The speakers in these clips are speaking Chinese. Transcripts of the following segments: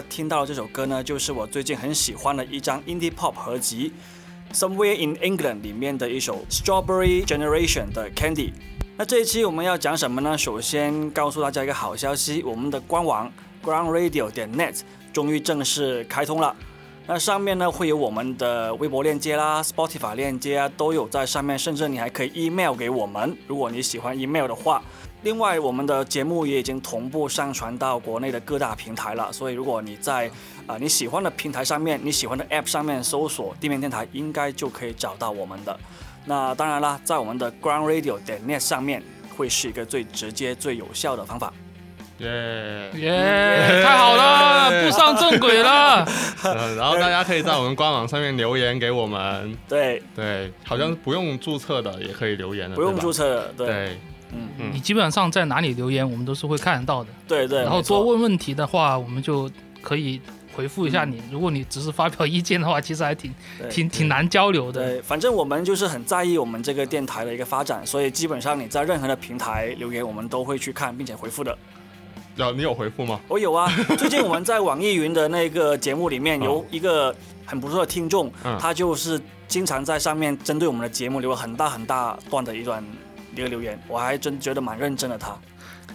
家听到这首歌呢，就是我最近很喜欢的一张 indie pop 合集《Somewhere in England》里面的一首 Strawberry Generation 的 Candy。那这一期我们要讲什么呢？首先告诉大家一个好消息，我们的官网 groundradio 点 net 终于正式开通了。那上面呢会有我们的微博链接啦、Spotify 链接啊，都有在上面，甚至你还可以 email 给我们，如果你喜欢 email 的话。另外，我们的节目也已经同步上传到国内的各大平台了，所以如果你在啊你喜欢的平台上面、你喜欢的 App 上面搜索“地面电台”，应该就可以找到我们的。那当然啦，在我们的 Ground Radio 点 net 上面，会是一个最直接、最有效的方法。耶耶，太好了，步上正轨了。然后大家可以在我们官网上面留言给我们。对对，好像不用注册的也可以留言的，不用注册的，对。嗯嗯，你基本上在哪里留言，我们都是会看得到的。对对。然后多问问题的话，我们就可以回复一下你。如果你只是发表意见的话，其实还挺挺挺难交流的。对，反正我们就是很在意我们这个电台的一个发展，所以基本上你在任何的平台留言，我们都会去看并且回复的。有你有回复吗？我有啊。最近我们在网易云的那个节目里面有一个很不错的听众，他就是经常在上面针对我们的节目留了很大很大段的一段。一个留言，我还真觉得蛮认真的。他，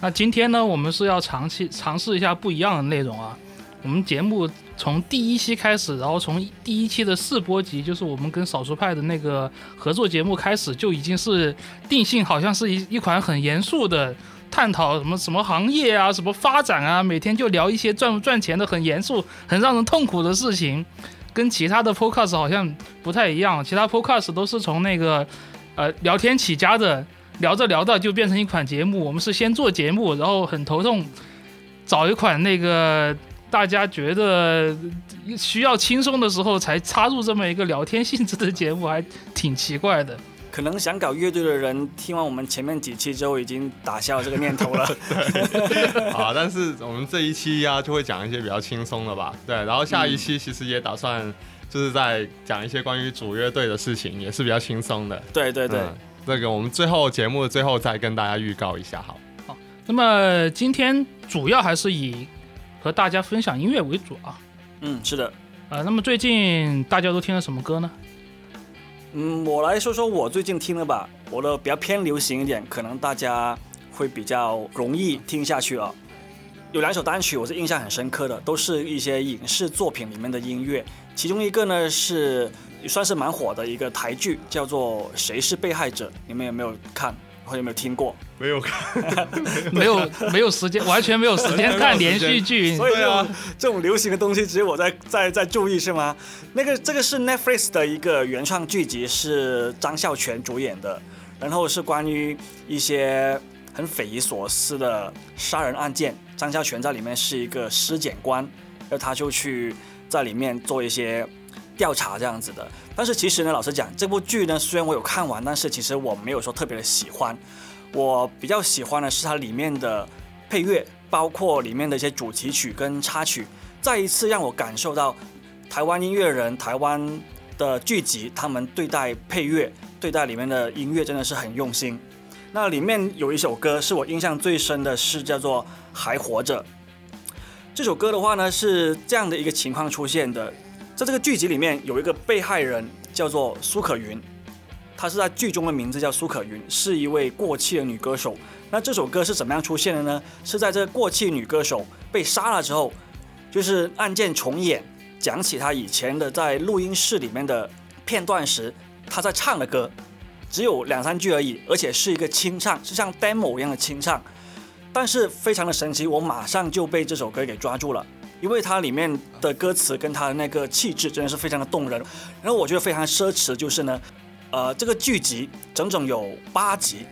那今天呢，我们是要尝试尝试一下不一样的内容啊。我们节目从第一期开始，然后从第一期的试播集，就是我们跟少数派的那个合作节目开始，就已经是定性，好像是一一款很严肃的探讨什么什么行业啊，什么发展啊，每天就聊一些赚不赚钱的很严肃、很让人痛苦的事情，跟其他的 podcast 好像不太一样。其他 podcast 都是从那个呃聊天起家的。聊着聊着就变成一款节目，我们是先做节目，然后很头痛，找一款那个大家觉得需要轻松的时候才插入这么一个聊天性质的节目，还挺奇怪的。可能想搞乐队的人听完我们前面几期之后，已经打消这个念头了。啊，但是我们这一期呀，就会讲一些比较轻松的吧。对，然后下一期其实也打算就是在讲一些关于主乐队的事情，也是比较轻松的。对对对。那个，我们最后节目的最后再跟大家预告一下，好。好，那么今天主要还是以和大家分享音乐为主啊。嗯，是的。呃，那么最近大家都听了什么歌呢？嗯，我来说说我最近听的吧。我的比较偏流行一点，可能大家会比较容易听下去啊。有两首单曲我是印象很深刻的，都是一些影视作品里面的音乐。其中一个呢是。也算是蛮火的一个台剧，叫做《谁是被害者》，你们有没有看或有没有听过？没有看，没有没有时间，完全没有时间 看连续剧。所以啊，这种流行的东西只有我在在在注意是吗？那个这个是 Netflix 的一个原创剧集，是张孝全主演的，然后是关于一些很匪夷所思的杀人案件。张孝全在里面是一个尸检官，然后他就去在里面做一些。调查这样子的，但是其实呢，老实讲，这部剧呢，虽然我有看完，但是其实我没有说特别的喜欢。我比较喜欢的是它里面的配乐，包括里面的一些主题曲跟插曲，再一次让我感受到台湾音乐人、台湾的剧集，他们对待配乐、对待里面的音乐真的是很用心。那里面有一首歌是我印象最深的，是叫做《还活着》。这首歌的话呢，是这样的一个情况出现的。在这个剧集里面有一个被害人叫做苏可云，她是在剧中的名字叫苏可云，是一位过气的女歌手。那这首歌是怎么样出现的呢？是在这个过气女歌手被杀了之后，就是案件重演，讲起她以前的在录音室里面的片段时，她在唱的歌，只有两三句而已，而且是一个清唱，是像 demo 一样的清唱，但是非常的神奇，我马上就被这首歌给抓住了。因为它里面的歌词跟它的那个气质真的是非常的动人，然后我觉得非常奢侈，就是呢，呃，这个剧集整整有八集，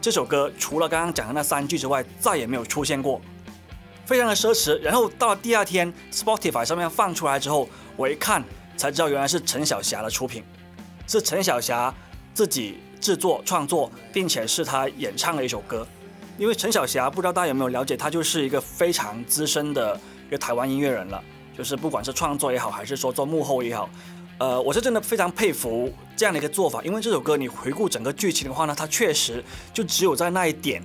这首歌除了刚刚讲的那三句之外，再也没有出现过，非常的奢侈。然后到了第二天，Spotify 上面放出来之后，我一看才知道原来是陈小霞的出品，是陈小霞自己制作创作，并且是她演唱的一首歌。因为陈小霞不知道大家有没有了解，她就是一个非常资深的。一个台湾音乐人了，就是不管是创作也好，还是说做幕后也好，呃，我是真的非常佩服这样的一个做法。因为这首歌你回顾整个剧情的话呢，它确实就只有在那一点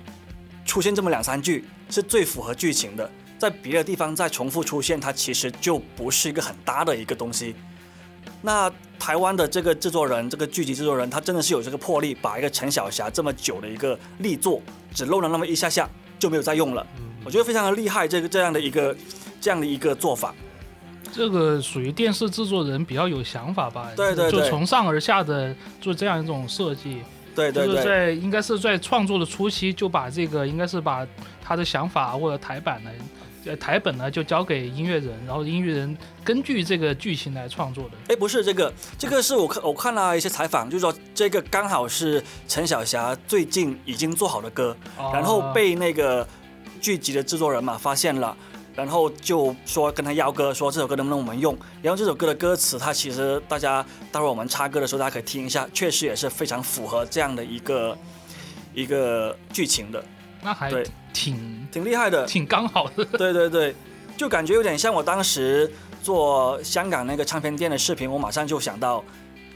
出现这么两三句是最符合剧情的。在别的地方再重复出现，它其实就不是一个很搭的一个东西。那台湾的这个制作人，这个剧集制作人，他真的是有这个魄力，把一个陈小霞这么久的一个力作，只露了那么一下下就没有再用了。我觉得非常的厉害，这个这样的一个这样的一个做法。这个属于电视制作人比较有想法吧？对对对就从上而下的做这样一种设计，就是对就是，在应该是在创作的初期就把这个应该是把他的想法或者台版呢，呃台本呢就交给音乐人，然后音乐人根据这个剧情来创作的。哎，不是这个，这个是我看我看了一些采访，就是说这个刚好是陈小霞最近已经做好的歌，然后啊被那个剧集的制作人嘛发现了，然后就说跟他要歌，说这首歌能不能我们用。然后这首歌的歌词，它其实大家待会儿我们插歌的时候，大家可以听一下，确实也是非常符合这样的一个一个剧情的，那还对挺挺厉害的。挺刚好的。对对对，就感觉有点像我当时做香港那个唱片店的视频，我马上就想到。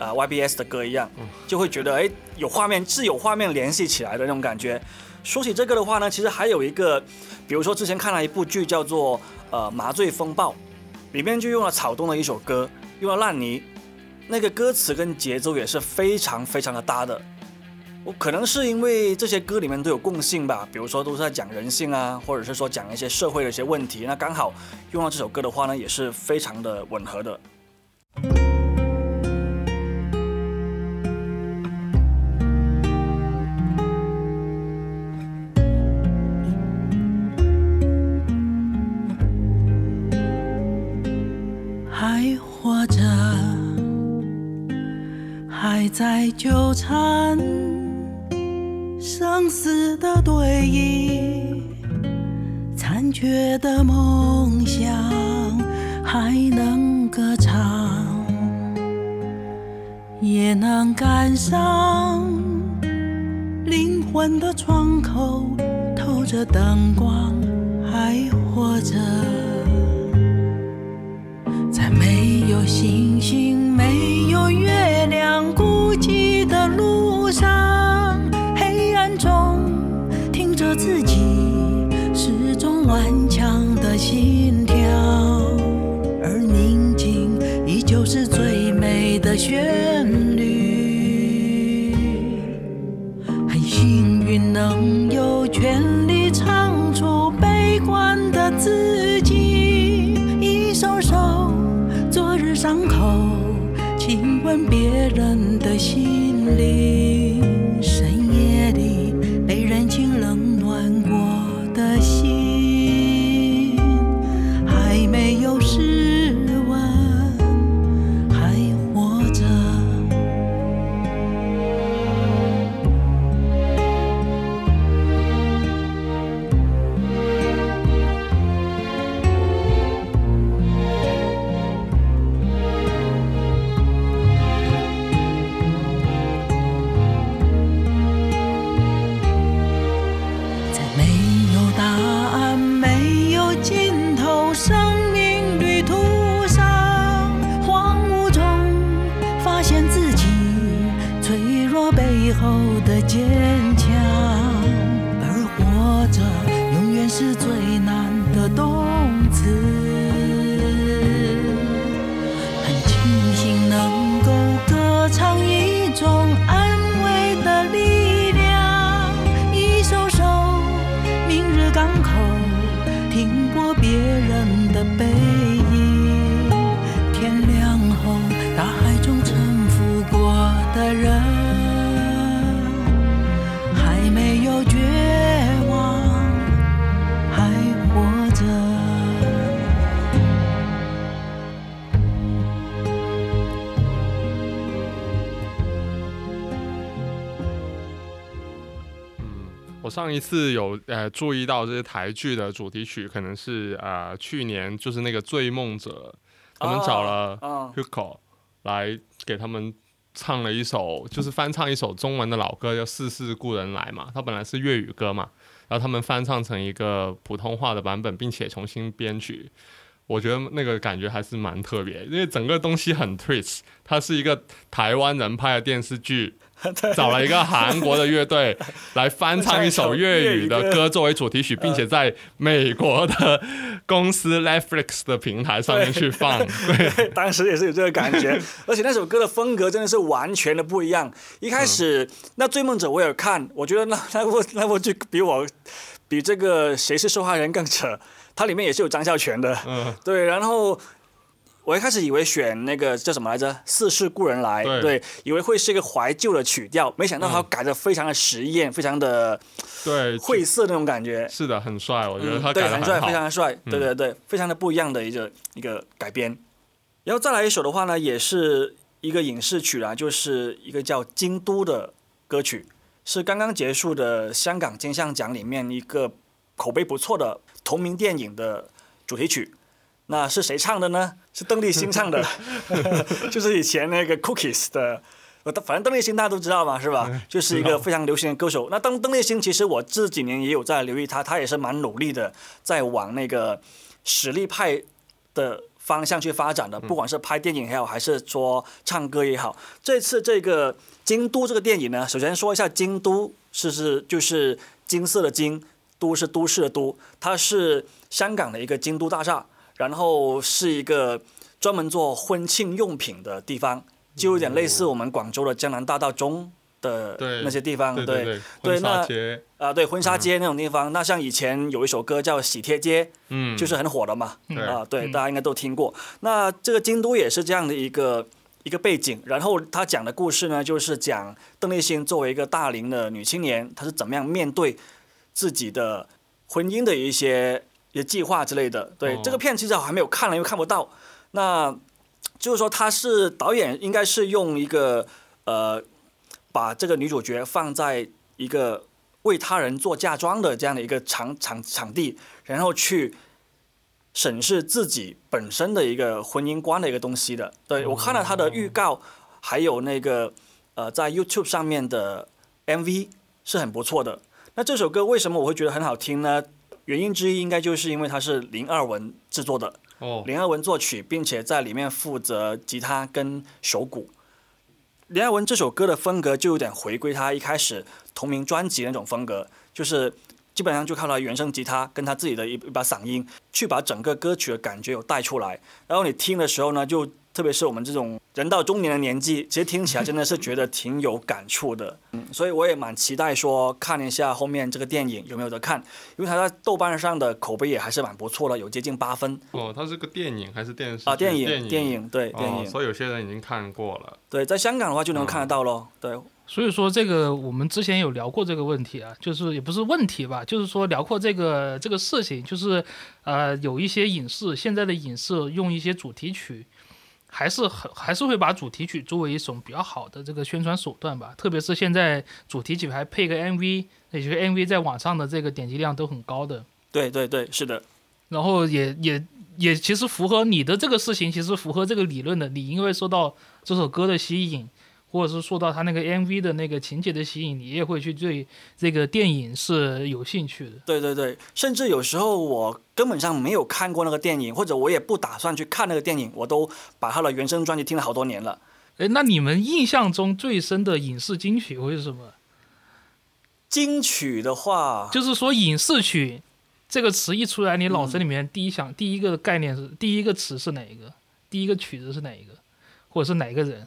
呃，YBS 的歌一样，就会觉得哎，有画面是有画面联系起来的那种感觉。说起这个的话呢，其实还有一个，比如说之前看了一部剧叫做呃《麻醉风暴》，里面就用了草东的一首歌，用了烂泥，那个歌词跟节奏也是非常非常的搭的。我可能是因为这些歌里面都有共性吧，比如说都是在讲人性啊，或者是说讲一些社会的一些问题，那刚好用到这首歌的话呢，也是非常的吻合的。纠缠生死的对弈，残缺的梦想还能歌唱，也能感伤。灵魂的窗口透着灯光，还活着。在没有星星、着自己始终顽强的心跳，而宁静依旧是最美的旋律。很幸运能有权利唱出悲观的自己，一首首昨日伤口，亲吻别人的心灵。的我上一次有呃注意到这些台剧的主题曲，可能是呃去年就是那个《醉梦者》，他们找了啊 Hugo 来给他们唱了一首，就是翻唱一首中文的老歌，叫《世事故人来》嘛。它本来是粤语歌嘛，然后他们翻唱成一个普通话的版本，并且重新编曲。我觉得那个感觉还是蛮特别，因为整个东西很 twist，它是一个台湾人拍的电视剧，找了一个韩国的乐队来翻唱一首粤语的歌作为主题曲，并且在美国的公司 Netflix 的平台上面去放。对，当时也是有这个感觉，而且那首歌的风格真的是完全的不一样。一开始、那《追梦者》我也看，我觉得那那部那部剧比我比这个《谁是受害人》更扯，它里面也是有张孝全的，嗯，对，然后。我一开始以为选那个叫什么来着，《似是故人来》，对以为会是一个怀旧的曲调，没想到他改的非常的实验，非常的对，晦涩那种感觉。是的，很帅，我觉得他嗯对，很帅，非。常的帅，对嗯对对，非常的不一样的一个一个改编。然后再来一首的话呢，也是一个影视曲啊，就是一个叫《京都》的歌曲，是刚刚结束的香港金像奖里面一个口碑不错的同名电影的主题曲。那是谁唱的呢？是邓丽欣唱的，就是以前那个 Cookies 的。呃反正邓丽欣大家都知道嘛，是吧？就是一个非常流行的歌手。那邓邓丽欣，其实我这几年也有在留意她，她也是蛮努力的，在往那个实力派的方向去发展的，不管是拍电影也好，还是说唱歌也好。这次这个《京都》这个电影呢，首先说一下，京都是是就是金色的金，都是都市的都，它是香港的一个京都大厦，然后是一个专门做婚庆用品的地方，就有点类似我们广州的江南大道中的那些地方，对对对，对婚纱那街，啊，对婚纱街那种地方，那像以前有一首歌叫《喜帖街》，嗯，就是很火的嘛，对。啊，对，嗯。大家应该都听过。那这个京都也是这样的一个一个背景，然后他讲的故事呢，就是讲邓丽欣作为一个大龄的女青年，她是怎么样面对自己的婚姻的一些一些计划之类的。对，哦这个片其实我还没有看了，因为看不到。那就是说，他是导演，应该是用一个呃，把这个女主角放在一个为他人做嫁妆的这样的一个场场场地，然后去审视自己本身的一个婚姻观的一个东西的。对我看了他的预告，还有那个呃在 YouTube 上面的 MV 是很不错的。那这首歌为什么我会觉得很好听呢？原因之一应该就是因为它是林二文制作的，哦，林二文作曲，并且在里面负责吉他跟手鼓。林二文这首歌的风格就有点回归他一开始同名专辑那种风格，就是基本上就靠他原声吉他跟他自己的一一把嗓音，去把整个歌曲的感觉有带出来。然后你听的时候呢，就特别是我们这种人到中年的年纪，其实听起来真的是觉得挺有感触的。嗯，所以我也蛮期待说看一下后面这个电影有没有得看，因为它在豆瓣上的口碑也还是蛮不错的，有接近八分哦，它是个电影还是电视啊。电影电电影对电哦，影所以有些人已经看过了。对，在香港的话就能看得到咯。对，所以说这个我们之前有聊过这个问题啊，就是也不是问题吧，就是说聊过这个这个事情，就是呃有一些影视现在的影视用一些主题曲，还是很还是会把主题曲作为一种比较好的这个宣传手段吧，特别是现在主题曲还配个 MV，也就是 MV 在网上的这个点击量都很高的，对对对，是的，然后也也也其实符合你的这个事情，其实符合这个理论的。你因为受到这首歌的吸引，或者是受到他那个 MV 的那个情节的吸引，你也会去对这个电影是有兴趣的。对对对，甚至有时候我根本上没有看过那个电影，或者我也不打算去看那个电影，我都把他的原声专辑听了好多年了。哎，那你们印象中最深的影视金曲会是什么？金曲的话，就是说影视曲这个词一出来，你脑子里面第一想、第一个概念是第一个词是哪一个？第一个曲子是哪一个？或者是哪一个人？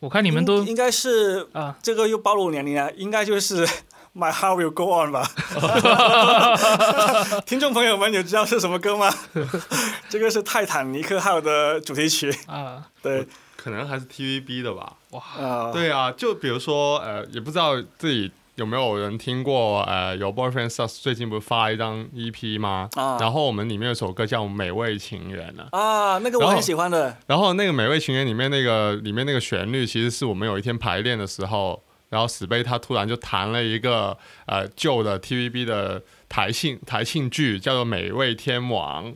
我看你们都应应该是啊，这个又暴露年龄了，应该就是 My Heart Will Go On 吧。听众朋友们，有知道是什么歌吗？这个是泰坦尼克号的主题曲。啊，对，可能还是 TVB 的吧。啊、对啊，就比如说呃，也不知道自己有没有人听过呃，有 Boyfriend Sus 最近不是发了一张 EP 吗？啊然后我们里面有首歌叫《美味情缘》呢。啊，那个我很喜欢的。然后那个《美味情缘》里面那个里面那个旋律，其实是我们有一天排练的时候，然后史贝他突然就弹了一个呃旧的 TVB 的台庆台庆剧，叫做《美味天王》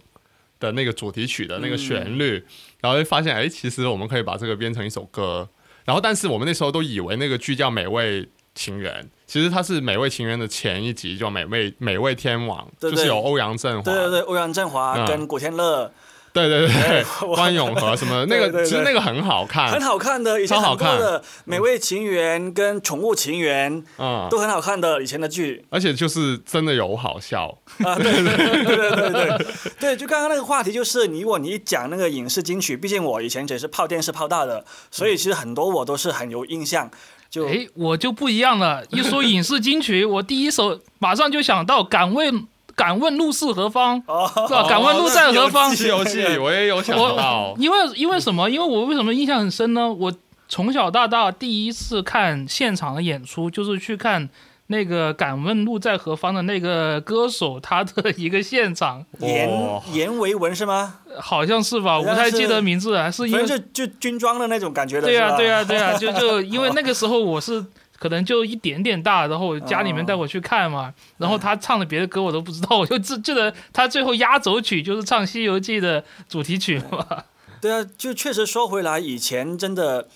的那个主题曲的那个旋律，然后就发现哎，其实我们可以把这个编成一首歌。然后但是我们那时候都以为那个剧叫《美味情缘》，其实它是《美味情缘》的前一集，就《美味美味天王》，对对就是有欧阳震华，对对对，欧阳震华嗯。跟古天乐，对对对 关咏荷什么的那个，其实那个很好看，很好看的，以前超好看很多的《美味情缘》跟《宠物情缘》嗯，都很好看的以前的剧。而且就是真的有好笑，啊，对对对对对对对，就刚刚那个话题，就是你如果你一讲那个影视金曲，毕竟我以前只是泡电视泡大的，所以其实很多我都是很有印象。就哎，我就不一样了。一说影视金曲，我第一首马上就想到《敢问敢问路是何方》，哦，是吧？敢问路在何方？《西游记》我也有想到，因为因为什么？因为我为什么印象很深呢？我从小到大第一次看现场的演出，就是去看那个《敢问路在何方》的那个歌手他的一个现场，严哇严维文是吗？好像是吧？我不太记得名字了，是因为反正就就军装的那种感觉的，对呀、是吧对呀、对呀、就就因为那个时候我是可能就一点点大，然后家里面带我去看嘛，然后他唱的别的歌我都不知道，我就记记得他最后压轴曲就是唱《西游记》的主题曲嘛。对啊，就确实说回来，以前真的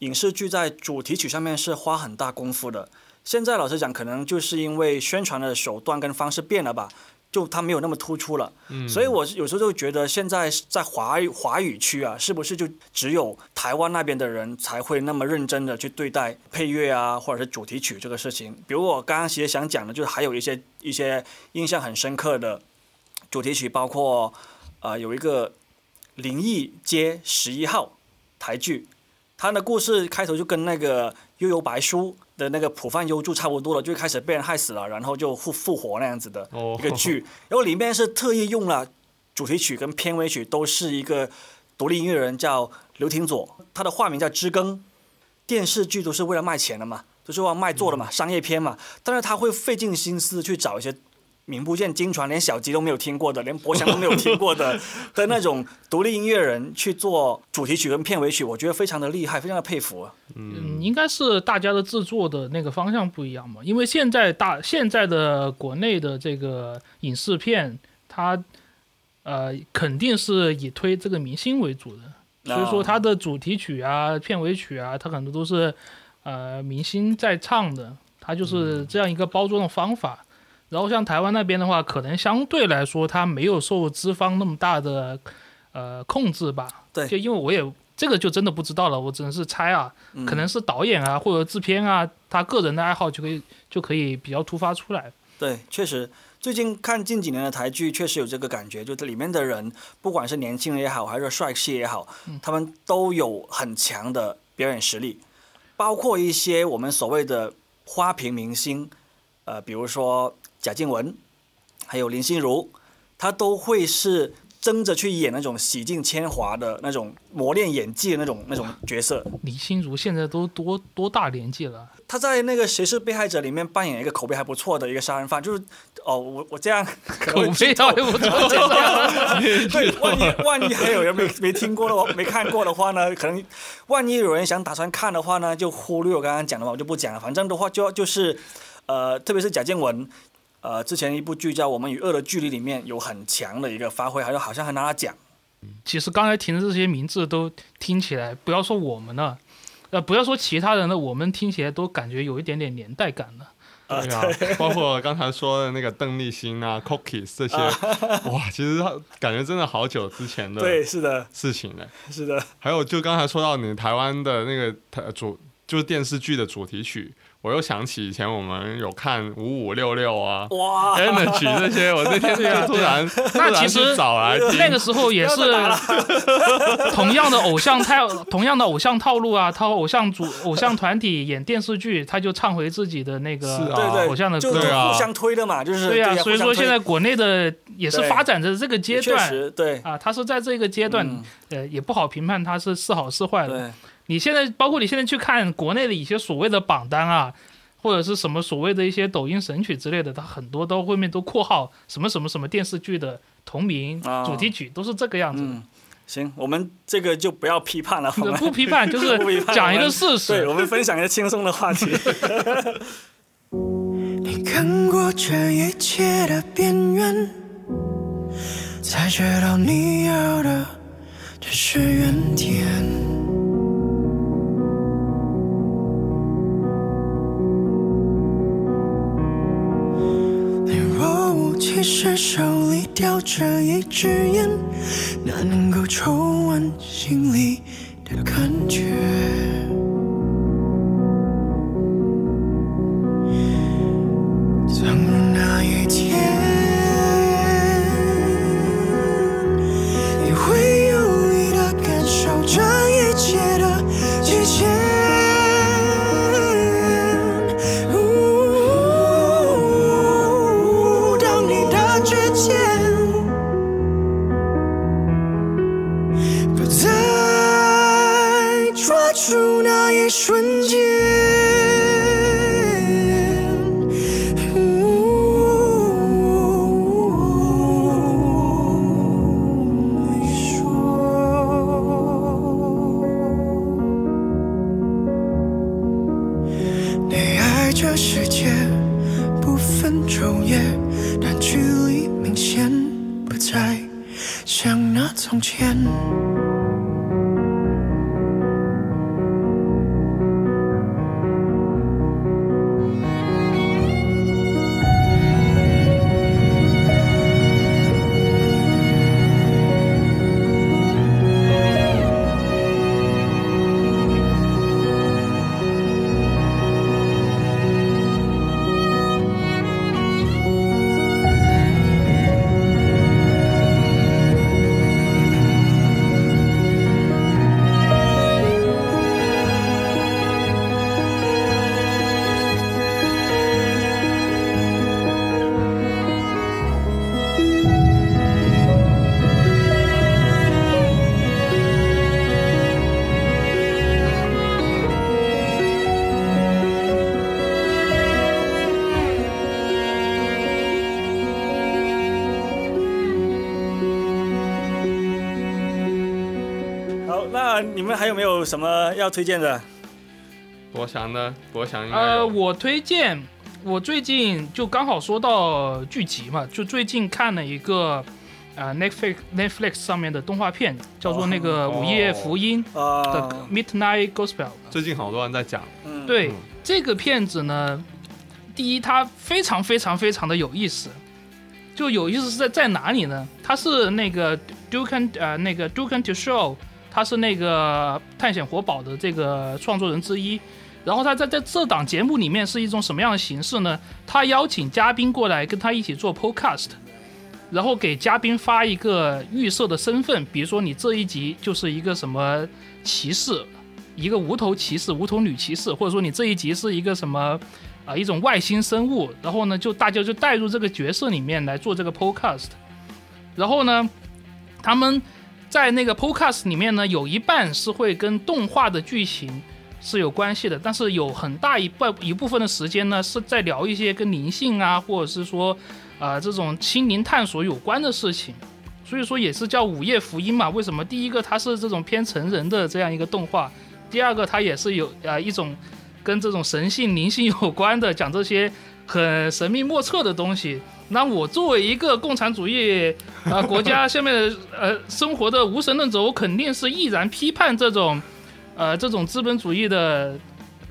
影视剧在主题曲上面是花很大功夫的。现在老实讲，可能就是因为宣传的手段跟方式变了吧，就它没有那么突出了。嗯所以我有时候就觉得，现在在华语华语区啊，是不是就只有台湾那边的人才会那么认真的去对待配乐啊，或者是主题曲这个事情？比如我刚刚其实想讲的，就是还有一些一些印象很深刻的主题曲，包括呃有一个《灵异街十一号》台剧，它的故事开头就跟那个《悠悠白书》的那个普饭优助差不多了，就开始被人害死了，然后就复复活那样子的哦一个剧，然后里面是特意用了主题曲跟片尾曲都是一个独立音乐人叫刘廷佐，他的化名叫知更。电视剧都是为了卖钱的嘛，都是为了卖座的嘛，商业片嘛。但是他会费尽心思去找一些名不见经传，连小吉都没有听过的，连博翔都没有听过的 的那种独立音乐人去做主题曲跟片尾曲，我觉得非常的厉害，非常的佩服啊。嗯，应该是大家的制作的那个方向不一样嘛，因为现在大现在的国内的这个影视片，它呃肯定是以推这个明星为主的，所以说它的主题曲啊、片尾曲啊，它很多都是呃明星在唱的，它就是这样一个包装的方法。然后像台湾那边的话，可能相对来说它没有受资方那么大的呃控制吧。对。就因为我也这个就真的不知道了，我只能是猜啊，嗯。可能是导演啊或者制片啊，他个人的爱好就可以就可以比较突发出来。对，确实，最近看近几年的台剧，确实有这个感觉，就这里面的人，不管是年轻人也好，还是帅气也好，他们都有很强的表演实力，包括一些我们所谓的花瓶明星，呃，比如说贾静雯，还有林心如，她都会是争着去演那种洗尽铅华的那种磨练演技的那种那种角色。林心如现在都多多大年纪了？她在那个《谁是被害者》里面扮演一个口碑还不错的一个杀人犯，就是哦，我我这样口碑还不错。对，万一万一还有人没没听过的话，没看过的话呢，可能万一有人想打算看的话呢，就忽略我刚刚讲的话，我就不讲了。反正的话就就是，呃，特别是贾静雯，呃，之前一部剧叫《我们与恶的距离》里面有很强的一个发挥，还有好像还拿了奖。其实刚才提的这些名字都听起来，不要说我们了，呃，不要说其他人了，我们听起来都感觉有一点点年代感了。对啊，包括刚才说的那个邓丽欣啊、Cookies 这些，哇，其实他感觉真的好久之前的对，是的，事情了。是的，还有就刚才说到你台湾的那个台主，就是电视剧的主题曲，我又想起以前我们有看五五六六啊、哇，Energy 这些，我那天就突然 突然那其实来，那个时候也是 同样的偶像套，同样的偶像套路啊，他偶像组、偶像团体演电视剧，他就唱回自己的那个偶像的就歌。对啊。互相推的嘛，就是对啊、所以说现在国内的也是发展着这个阶段对，啊，他是在这个阶段，嗯。呃，也不好评判他是是好是坏的。对。你现在包括你现在去看国内的一些所谓的榜单啊，或者是什么所谓的一些抖音神曲之类的，它很多都后面都括号什么什么什么电视剧的同名啊主题曲，都是这个样子的。嗯，行，我们这个就不要批判了，我们不批判，就是 讲一个事实对，我们分享一个轻松的话题。你看过这一切的边缘，才知道你要的只是原点。其实手里叼着一支烟，哪能够抽完心里的感觉？什么要推荐的？博翔呢？博翔应该呃，我推荐，我最近就刚好说到剧集嘛，就最近看了一个呃 Netflix Netflix 上面的动画片，叫做那个《午夜福音》的啊，Midnight Gospel。最近好多人在讲，嗯，对、嗯这个片子呢，第一它非常非常非常的有意思，就有意思是在在哪里呢？它是那个 Duke 呃那个 Duke to Show，他是那个探险活宝的这个创作人之一。然后他在在这档节目里面是一种什么样的形式呢？他邀请嘉宾过来跟他一起做 podcast，然后给嘉宾发一个预设的身份，比如说你这一集就是一个什么骑士，一个无头骑士、无头女骑士，或者说你这一集是一个什么啊、一种外星生物，然后呢就大家就带入这个角色里面来做这个 podcast，然后呢，他们在那个 podcast 里面呢有一半是会跟动画的剧情是有关系的，但是有很大一半一部分的时间呢是在聊一些跟灵性啊，或者是说啊、这种心灵探索有关的事情。所以说也是叫午夜福音嘛？为什么？第一个它是这种偏成人的这样一个动画，第二个它也是有呃一种跟这种神性灵性有关的，讲这些很神秘莫测的东西。那我作为一个共产主义啊、呃 国家下面的呃生活的无神论者，我肯定是毅然批判这种呃这种资本主义的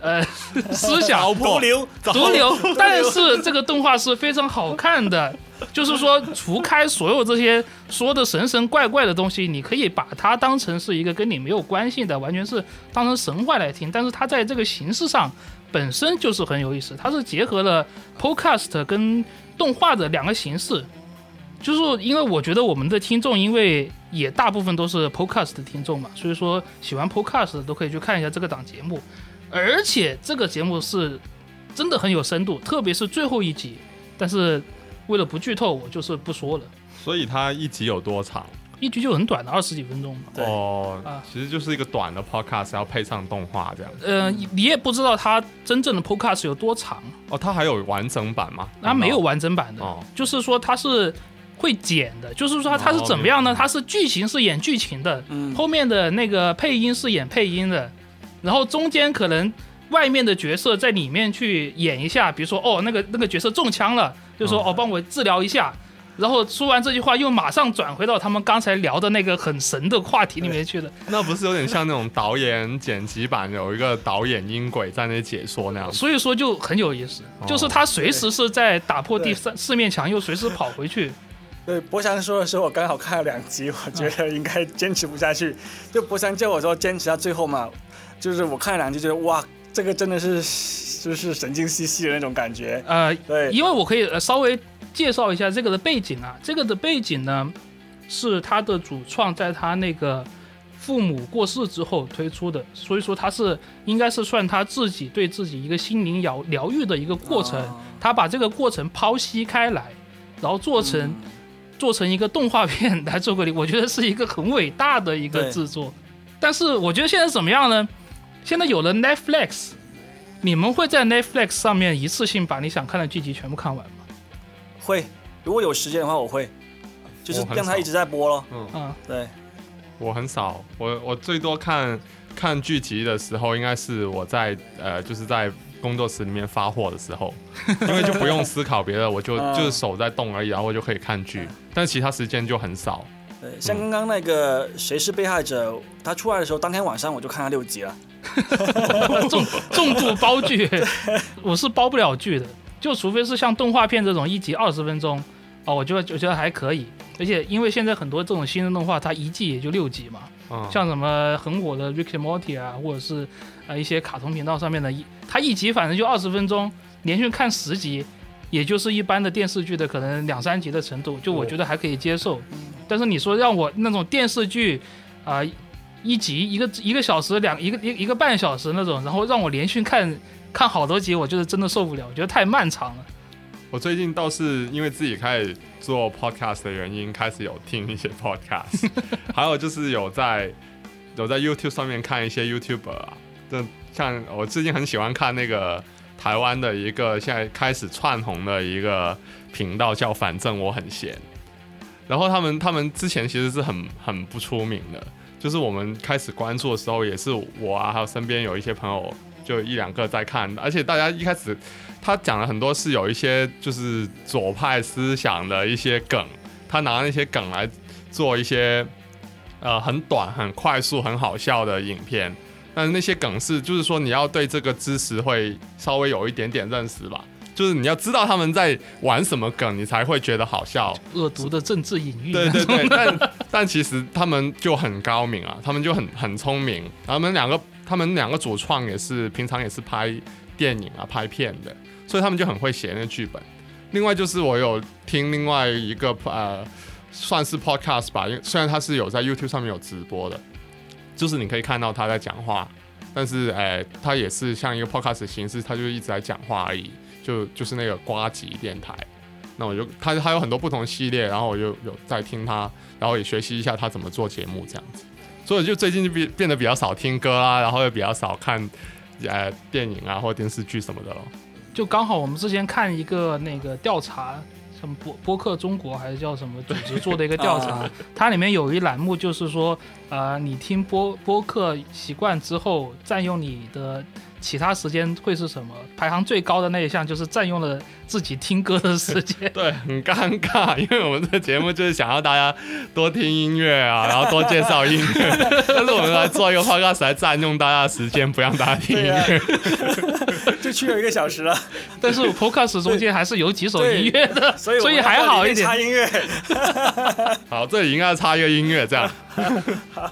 呃 思想。毒瘤，毒瘤，但是这个动画是非常好看的，就是说，除开所有这些说的神神怪怪的东西，你可以把它当成是一个跟你没有关系的，完全是当成神话来听。但是它在这个形式上本身就是很有意思，它是结合了 podcast 跟动画的两个形式。就是因为我觉得我们的听众，因为也大部分都是 podcast 的听众嘛，所以说喜欢 podcast 的都可以去看一下这个档节目。而且这个节目是真的很有深度，特别是最后一集。但是为了不剧透，我就是不说了。所以它一集有多长？一局就很短的，二十几分钟嘛。对哦啊，其实就是一个短的 podcast，要配上动画这样。呃，你也不知道它真正的 podcast 有多长，哦，它还有完整版吗？它没有完整版的，哦就是说它是会剪的，就是说它它是怎么样呢？哦它是剧情是演剧情的，嗯，后面的那个配音是演配音的，然后中间可能外面的角色在里面去演一下，比如说哦那个那个角色中枪了，就说嗯哦帮我治疗一下，然后说完这句话，又马上转回到他们刚才聊的那个很神的话题里面去了。那不是有点像那种导演剪辑版有一个导演音轨在那解说那样？所以说就很有意思，哦就是他随时是在打破第三四面墙，又随时跑回去。对，博翔说的时候，我刚好看了两集，我觉得应该坚持不下去。就博翔叫我说坚持到最后嘛，就是我看了两集，觉得哇，这个真的是就是神经兮兮的那种感觉。呃，对，因为我可以呃稍微介绍一下这个的背景啊，这个的背景呢是他的主创在他那个父母过世之后推出的，所以说他是应该是算他自己对自己一个心灵疗疗愈的一个过程，哦他把这个过程剖析开来，然后做成、嗯做成一个动画片来做个例，我觉得是一个很伟大的一个制作。但是我觉得现在怎么样呢？现在有了 Netflix，你们会在 Netflix 上面一次性把你想看的剧集全部看完吗？会，如果有时间的话，我会，就是让它一直在播咯。嗯，嗯，对，我很少，我我最多看看剧集的时候，应该是我在呃，就是在工作室里面发货的时候，因为就不用思考别的，我就嗯就是手在动而已，然后我就可以看剧，但其他时间就很少。对，像刚刚那个《谁是被害者》，他出来的时候，当天晚上我就看了六集了。重重度包剧，我是包不了剧的，就除非是像动画片这种一集二十分钟，哦，我觉得我觉得还可以。而且因为现在很多这种新的动画，它一季也就六集嘛，嗯，像什么很火的《Rick and Morty》啊，或者是呃一些卡通频道上面的一，它一集反正就二十分钟，连续看十集，也就是一般的电视剧的可能两三集的程度，就我觉得还可以接受。但是你说让我那种电视剧啊、一集一个一个小时两一个一个一个半小时那种，然后让我连续看看好多集，我觉得真的受不了，我觉得太漫长了。我最近倒是因为自己开始做 podcast 的原因，开始有听一些 podcast，还有就是有在有在 YouTube 上面看一些 YouTuber 啊，就像我最近很喜欢看那个台湾的一个现在开始窜红的一个频道，叫反正我很闲。然后他们他们之前其实是很很不出名的，就是我们开始关注的时候，也是我啊，还有身边有一些朋友，就一两个在看，而且大家一开始他讲了很多是有一些就是左派思想的一些梗，他拿那些梗来做一些呃很短、很快速、很好笑的影片。但是那些梗是，就是说你要对这个知识会稍微有一点点认识吧，就是你要知道他们在玩什么梗，你才会觉得好笑。恶毒的政治隐喻，对对 对，但但其实他们就很高明啊，他们就很很聪明。他们两个，他们两个主创也是平常也是拍电影啊、拍片的，所以他们就很会写那剧本。另外就是我有听另外一个呃，算是 podcast 吧，因为虽然他是有在 YouTube 上面有直播的，就是你可以看到他在讲话，但是哎，他也是像一个 podcast 形式，他就一直在讲话而已，就就是那个瓜吉电台。那我就他他有很多不同系列，然后我就有在听他，然后也学习一下他怎么做节目这样子。所以就最近就变变得比较少听歌啦，然后也比较少看呃电影啊或电视剧什么的了。就刚好我们之前看一个那个调查，什么播播客中国还是叫什么组织做的一个调查，啊它里面有一栏目就是说，呃，你听播播客习惯之后，占用你的其他时间会是什么？排行最高的那一项就是占用了自己听歌的时间。对，很尴尬，因为我们这个节目就是想要大家多听音乐啊，然后多介绍音乐，但是我们来做一个 podcast 来占用大家的时间，不让大家听音乐。就去了一个小时了，但是 podcast 中间还是有几首音乐的，所以所以还好一点插。音乐。好，这里应该插一个音乐，这样。啊。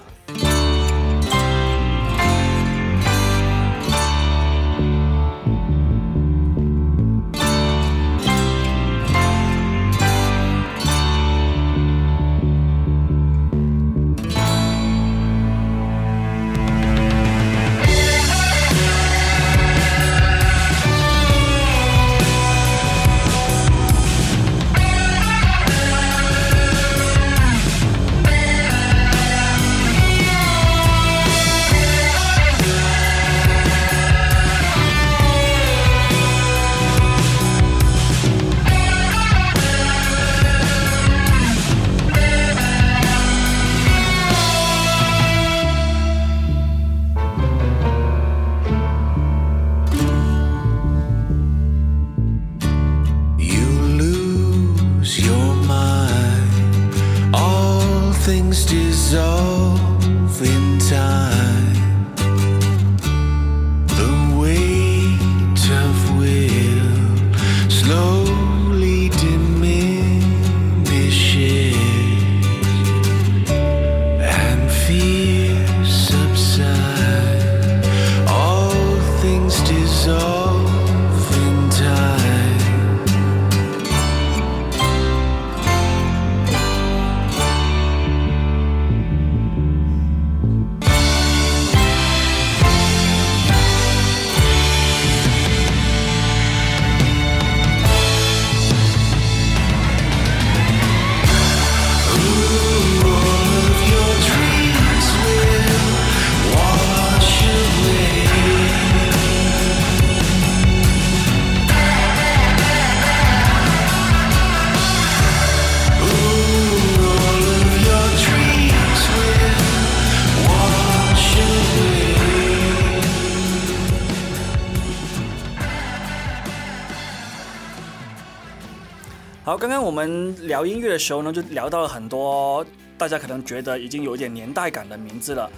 好，刚刚我们聊音乐的时候呢，就聊到了很多大家可能觉得已经有一点年代感的名字了。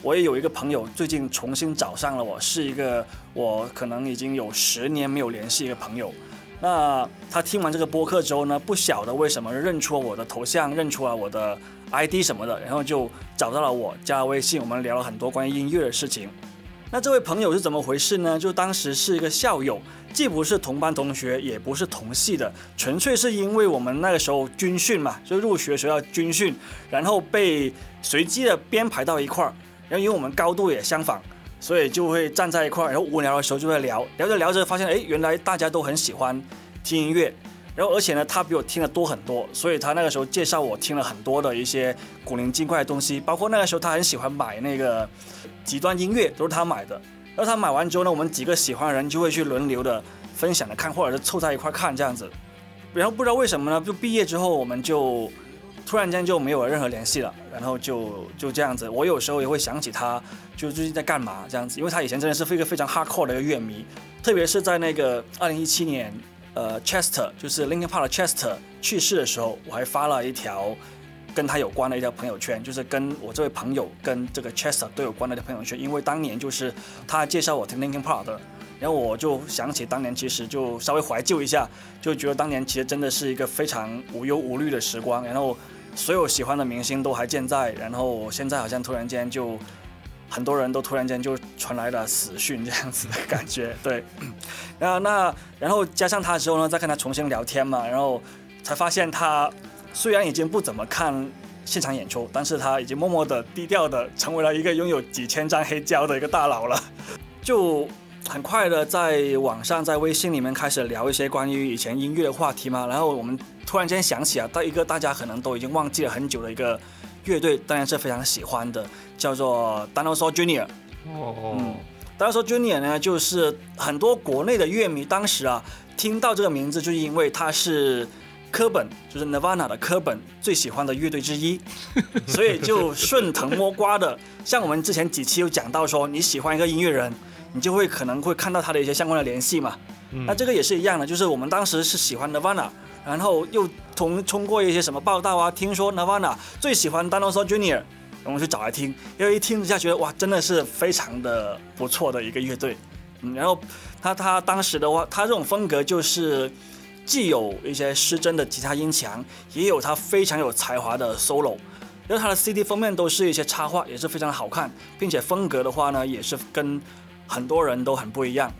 我也有一个朋友最近重新找上了我，是一个我可能已经有十年没有联系一个朋友。那他听完这个播客之后呢，不晓得为什么认出了我的头像，认出了我的 ID 什么的，然后就找到了我，加了微信，我们聊了很多关于音乐的事情。那这位朋友是怎么回事呢？就当时是一个校友，既不是同班同学，也不是同系的，纯粹是因为我们那个时候军训嘛，就入学时候要军训，然后被随机的编排到一块儿，然后因为我们高度也相仿，所以就会站在一块儿，然后无聊的时候就会聊，聊着聊着发现，哎，原来大家都很喜欢听音乐。然后，而且呢，他比我听的多很多，所以他那个时候介绍我听了很多的一些古灵精怪的东西，包括那个时候他很喜欢买那个极端音乐，都是他买的。然后他买完之后呢，我们几个喜欢的人就会去轮流的分享的看，或者是凑在一块看这样子。然后不知道为什么呢，就毕业之后我们就突然间就没有了任何联系了，然后就就这样子。我有时候也会想起他，就最近在干嘛这样子，因为他以前真的是一个非常 hardcore 的一个乐迷，特别是在那个二零一七年，呃，Chester 就是 Linkin Park 的 Chester 去世的时候，我还发了一条跟他有关的一条朋友圈，就是跟我这位朋友跟这个 Chester 都有关的一条朋友圈，因为当年就是他介绍我听 Linkin Park 的，然后我就想起当年其实就稍微怀旧一下，就觉得当年其实真的是一个非常无忧无虑的时光，然后所有喜欢的明星都还健在，然后现在好像突然间就很多人都突然间就传来了死讯这样子的感觉，对，然后那然后加上他之后呢，再跟他重新聊天嘛，然后才发现他虽然已经不怎么看现场演出，但是他已经默默的低调的成为了一个拥有几千张黑胶的一个大佬了，就很快的在网上在微信里面开始聊一些关于以前音乐的话题嘛，然后我们突然间想起啊，到一个大家可能都已经忘记了很久的一个乐队，当然是非常喜欢的，叫做 Dinosaur Junior。哦，嗯，Dinosaur Junior 呢，就是很多国内的乐迷当时啊听到这个名字，就是因为他是科本，就是 Nirvana 的科本最喜欢的乐队之一，所以就顺藤摸瓜的，像我们之前几期有讲到说，你喜欢一个音乐人，你就会可能会看到他的一些相关的联系嘛。嗯那这个也是一样的，就是我们当时是喜欢 Nirvana，然后又通通过一些什么报道啊，听说 Nirvana 最喜欢 Dinosaur Junior，我们去找来听，因为一听之下觉得哇，真的是非常的不错的一个乐队。嗯，然后他他当时的话，他这种风格就是既有一些失真的吉他音墙，也有他非常有才华的 solo。然后他的 CD 封面都是一些插画，也是非常好看，并且风格的话呢，也是跟很多人都很不一样，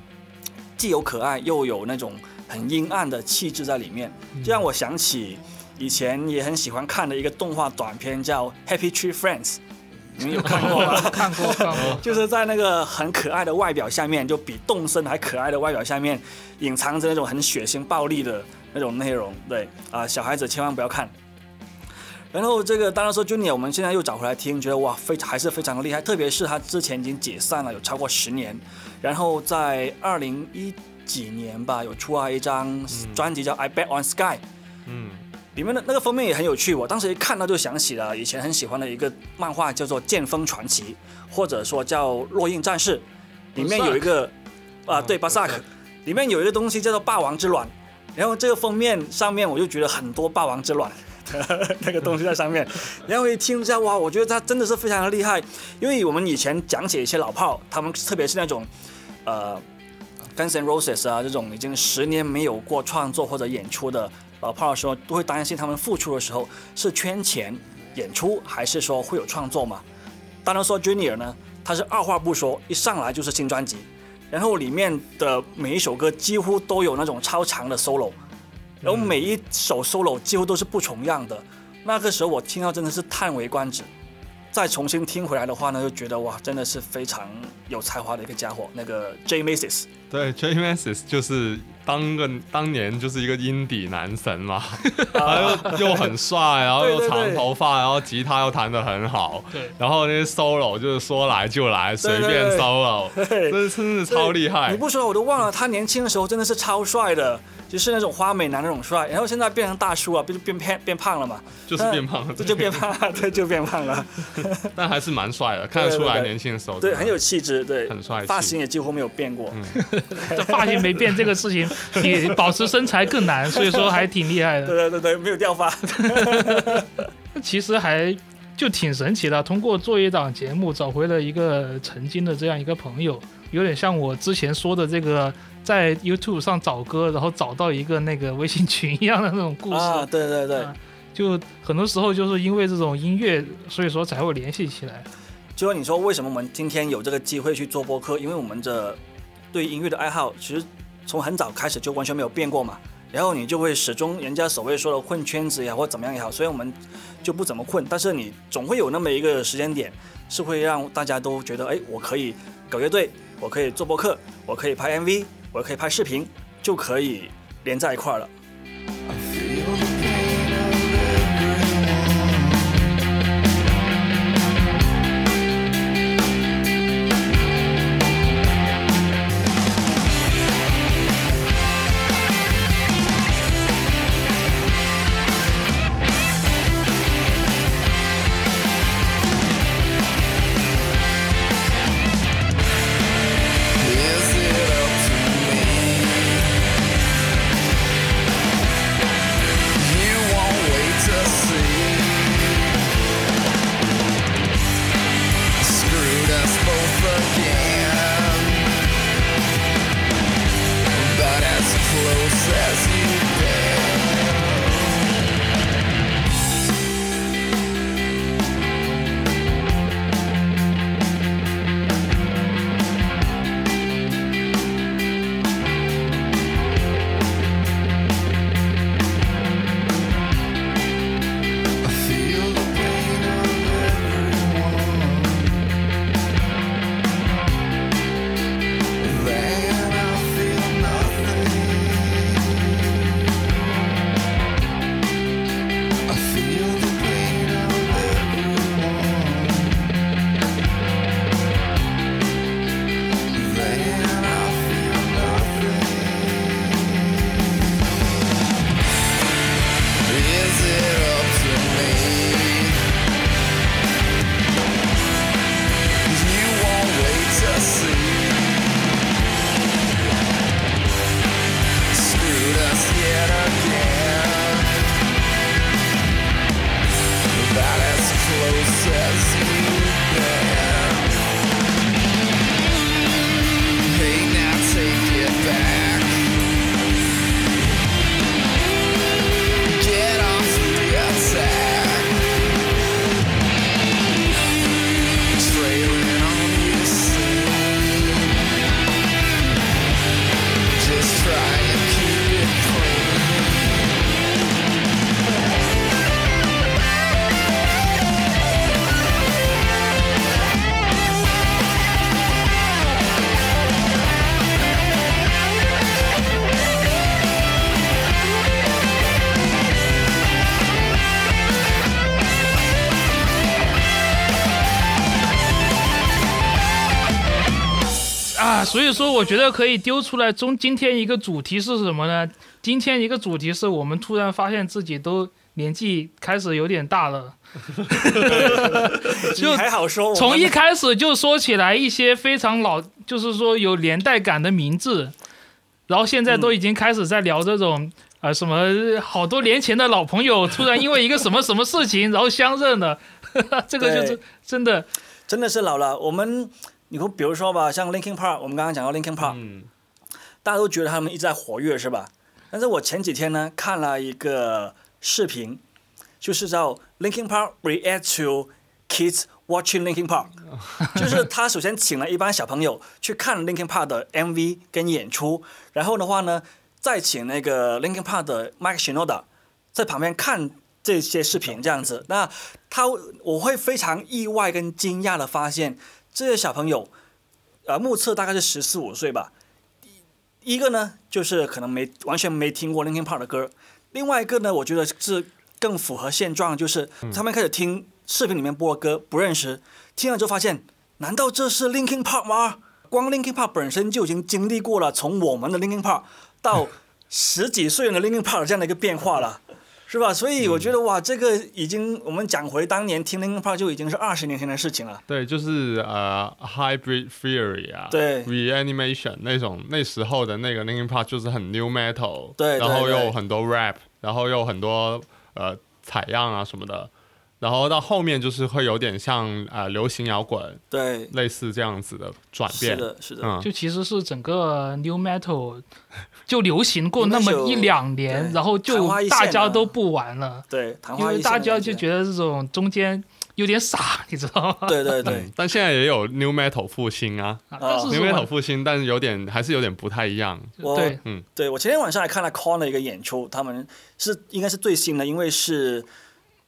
既有可爱，又有那种很阴暗的气质在里面，就让我想起以前也很喜欢看的一个动画短片，叫《Happy Tree Friends》，你们有看过吗？看 过看过，就是在那个很可爱的外表下面，就比动森还可爱的外表下面，隐藏着那种很血腥暴力的那种内容。对啊、小孩子千万不要看。然后这个当然说 Junior，我们现在又找回来听，觉得哇，非还是非常厉害。特别是他之前已经解散了，有超过十年，然后在二零一几年吧，有出了一张专辑叫《I Bet on Sky》，嗯，里面的那个封面也很有趣，我当时一看到就想起了以前很喜欢的一个漫画，叫做《剑锋传奇》，或者说叫《落印战士》，里面有一个啊，对，巴萨克，里面有一个东西叫做霸王之卵，然后这个封面上面我就觉得很多霸王之卵的那个东西在上面，然后一听一下哇，我觉得他真的是非常的厉害，因为我们以前讲解一些老炮，他们特别是那种呃 Guns N' Roses 啊这种已经十年没有过创作或者演出的老炮的时候，都会担心他们复出的时候是圈钱演出，还是说会有创作嘛？当然说 Junior 呢，他是二话不说，一上来就是新专辑，然后里面的每一首歌几乎都有那种超长的 solo，然后每一首 solo 几乎都是不重样的。那个时候我听到真的是叹为观止，再重新听回来的话呢，就觉得哇，真的是非常有才华的一个家伙。那个 jay maces 对 j m a s 就是当个当年就是一个阴底男神嘛，然后又又很帅，然后又长头发，然后吉他又弹得很好，对。然后那些 solo 就是说来就来，随便 solo，对。真真的超厉害。你。不说我都忘了，他年轻的时候真的是超帅的，就是那种花美男那种帅。然后现在变成大叔啊，变变变变胖了嘛，就是变胖了，这 就变胖了，对，就变胖了。但还是蛮帅的，看得出来年轻的时候对，很有气质，对，很帅发型也几乎没有变过。这发型没变这个事情 比保持身材更难，所以说还挺厉害的。对对对对，没有掉发。其实还就挺神奇的，通过做一档节目找回了一个曾经的这样一个朋友，有点像我之前说的这个在 YouTube 上找歌，然后找到一个那个微信群一样的那种故事。啊，对对对，啊就很多时候就是因为这种音乐，所以说才会联系起来。就说你说为什么我们今天有这个机会去做播客？因为我们的对音乐的爱好，其实从很早开始就完全没有变过嘛。然后你就会始终人家所谓说的混圈子也好，或怎么样也好，所以我们就不怎么混。但是你总会有那么一个时间点，是会让大家都觉得，哎，我可以搞乐队，我可以做播客，我可以拍 MV，我可以拍视频，就可以连在一块儿了。说我觉得可以丢出来中今天一个主题是什么呢？今天一个主题是我们突然发现自己都年纪开始有点大了，就还好说，从一开始就说起来一些非常老，就是说有年代感的名字，然后现在都已经开始在聊这种。啊，什么好多年前的老朋友突然因为一个什么什么事情，然后相认了，这个就是真的真的是老了。我们，你说比如说吧，像 Linkin Park，我们刚刚讲到 Linkin Park，、嗯，大家都觉得他们一直在活跃，是吧？但是我前几天呢看了一个视频，就是叫 Linkin Park react to kids watching Linkin Park，就是他首先请了一帮小朋友去看 Linkin Park 的 MV 跟演出，然后的话呢，再请那个 Linkin Park 的 Mike Shinoda 在旁边看这些视频，这样子。那他我会非常意外跟惊讶的发现，这些小朋友，呃，目测大概是十四五岁吧。一个呢，就是可能没完全没听过 Linkin Park 的歌；另外一个呢，我觉得是更符合现状，就是他们开始听视频里面播的歌不认识，听了之后发现，难道这是 Linkin Park 吗？光 Linkin Park 本身就已经经历过了从我们的 Linkin Park 到十几岁的 Linkin Park 这样的一个变化了。是吧？所以我觉得哇，这个已经我们讲回当年听 Linkin Park 就已经是二十年前的事情了。对，就是呃，Hybrid Theory 啊，对，Reanimation 那种那时候的那个 Linkin Park 就是很 New Metal，对对然后对又很多 rap，然后又很多呃采样啊什么的，然后到后面就是会有点像呃流行摇滚，对，类似这样子的转变，是的，是的。嗯，就其实是整个 new metal 就流行过那么一两年，然后就大家都不玩了，对，昙因为大家就觉觉得这种中间有点傻，你知道吗？对对 对嗯，但现在也有 New Metal 复兴啊啊但是，New Metal 复兴，但是有点还是有点不太一样，对，嗯对我前天晚上还看了 Con 的一个演出，他们是应该是最新的，因为是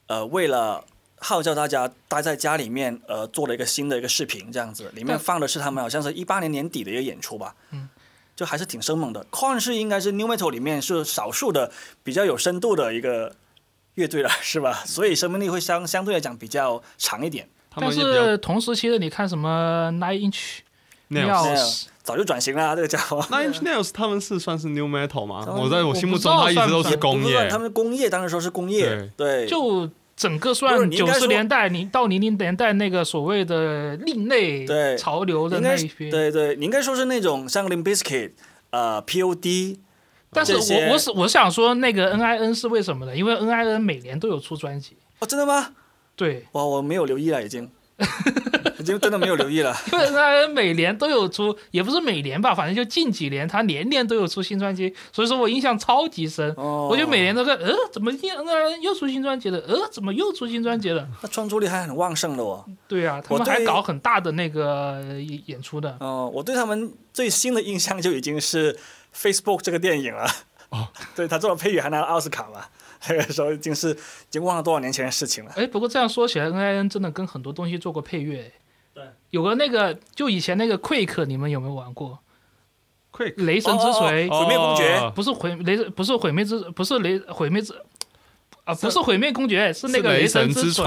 呃为了号召大家待在家里面，呃做了一个新的一个视频，这样子，里面放的是他们好像是一八年年底的一个演出吧，嗯，就还是挺生猛的。Con 是应该是 New Metal 里面是少数的比较有深度的一个乐队了，是吧？所以生命力会相相对来讲比较长一点。但是同时期的，你看什么 Nine Inch Nails。早就转型了、这个家伙。Nine Inch Nails 他们是算是 New Metal 吗？我在我心目中他一直都是工业。他们工业当时说是工业，对，就整个算九十年代，你到零零年代那个所谓的另类对。潮流的那一批，对对，你应该说是那种像 Limp Bizkit，呃，P.O.D，但是我我是我想说那个 N.I.N 是为什么呢？因为 N.I.N 每年都有出专辑，哦，真的吗？对，哇，我没有留意了，已经，已经真的没有留意了。因为 N.I.N 每年都有出，也不是每年吧，反正就近几年他年年都有出新专辑，所以说我印象超级深。哦，我就每年都在，呃，怎么 N.I.N 又出新专辑了？呃，怎么又出新专辑了？那创作力还很旺盛的哦。对啊，他们还搞很大的那个演演出的。哦，我对他们最新的印象就已经是 Facebook 这个电影了。哦，对他做了配乐还拿了奥斯卡嘛，那个时候已经是已经忘了多少年前的事情了。哎，不过这样说起来，N.I.N 真的跟很多东西做过配乐。对，有个那个，就以前那个 Quake，你们有没有玩过？Quick 雷神之锤，哦毁灭公爵。不是毁雷，不是毁灭之，不是雷毁灭之，啊，不是毁灭公爵，是那个雷神之锤。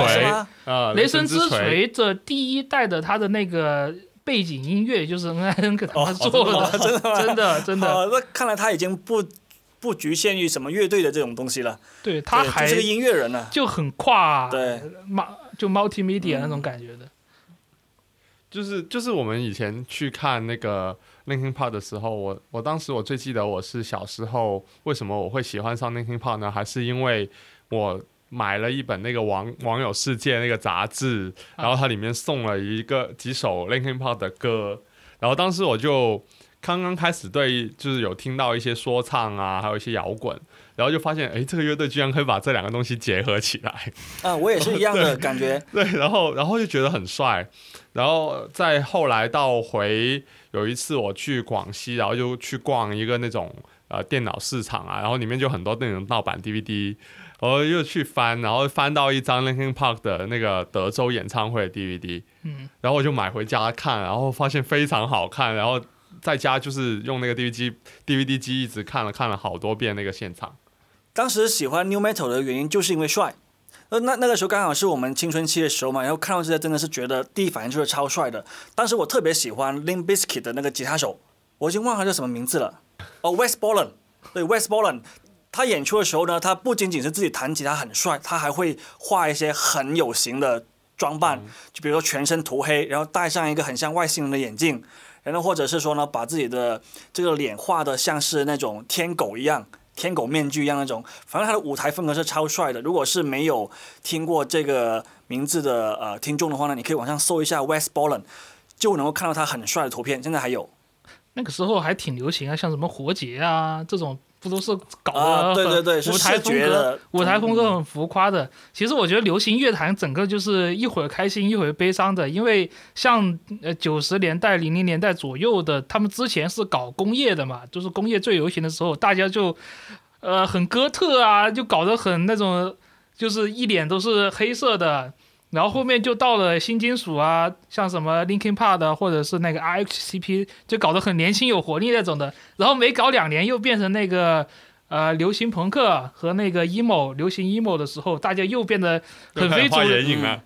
啊，雷神之锤，锤。这第一代的他的那个背景音乐就是 N.I.N 给他做的，真的？真的真的，哦，那看来他已经不不局限于什么乐队的这种东西了，对，他还是个音乐人呢。就很跨，对。就 multimedia 那种感觉的。就是就是我们以前去看那个 Linkin Park 的时候，我我当时我最记得我是小时候为什么我会喜欢上 Linkin Park 呢？还是因为我买了一本那个网网友世界那个杂志，啊然后它里面送了一个几首 Linkin Park 的歌，然后当时我就刚刚开始对就是有听到一些说唱啊，还有一些摇滚，然后就发现哎，这个乐队居然可以把这两个东西结合起来。啊，我也是一样的感觉。对，然后然后就觉得很帅，然后再后来到回有一次我去广西，然后就去逛一个那种呃电脑市场啊，然后里面就很多那种盗版 DVD，然后又去翻，然后翻到一张 Linkin Park 的那个德州演唱会的 DVD，嗯，然后我就买回家看，然后发现非常好看，然后在家就是用那个 DVD DVD 机一直看了看了好多遍那个现场。当时喜欢 New Metal 的原因就是因为帅。呃，那那个时候刚好是我们青春期的时候嘛，然后看到这些真的是觉得第一反应就是超帅的。当时我特别喜欢 Limp Bizkit 的那个吉他手，我已经忘了他叫什么名字了。哦，West Borland，对，West Borland。他演出的时候呢，他不仅仅是自己弹吉他很帅，他还会画一些很有型的装扮，就比如说全身涂黑，然后戴上一个很像外星人的眼镜，然后或者是说呢，把自己的这个脸画的像是那种天狗一样。天狗面具一样那种，反正他的舞台风格是超帅的。如果是没有听过这个名字的呃听众的话呢，你可以网上搜一下 West Bolland，就能够看到他很帅的图片。现在还有那个时候还挺流行啊，像什么活结啊这种，不都是搞啊，的很对对对，舞台视风格，舞台风格嗯很浮夸的。其实我觉得流行乐坛整个就是一会儿开心一会儿悲伤的，因为像呃九十年代、零零年代左右的，他们之前是搞工业的嘛，就是工业最流行的时候，大家就呃很哥特啊，就搞得很那种，就是一脸都是黑色的。然后后面就到了新金属啊，像什么 Linkin Park 的或者是那个 RHCP，就搞得很年轻有活力那种的。然后没搞两年又变成那个呃流行朋克和那个 emo 流行 emo 的时候，大家又变得很非主流，